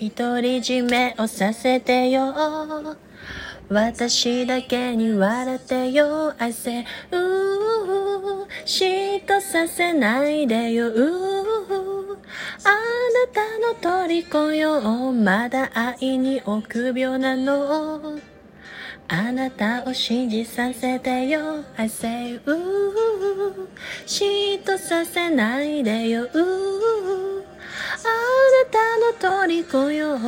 独り占めをさせてよ。私だけに笑ってよ。I say うー嫉妬させないでよ。あなたの虜よ。まだ愛に臆病なの。あなたを信じさせてよ。I say うー嫉妬させないでよ。うーあなたの虜よ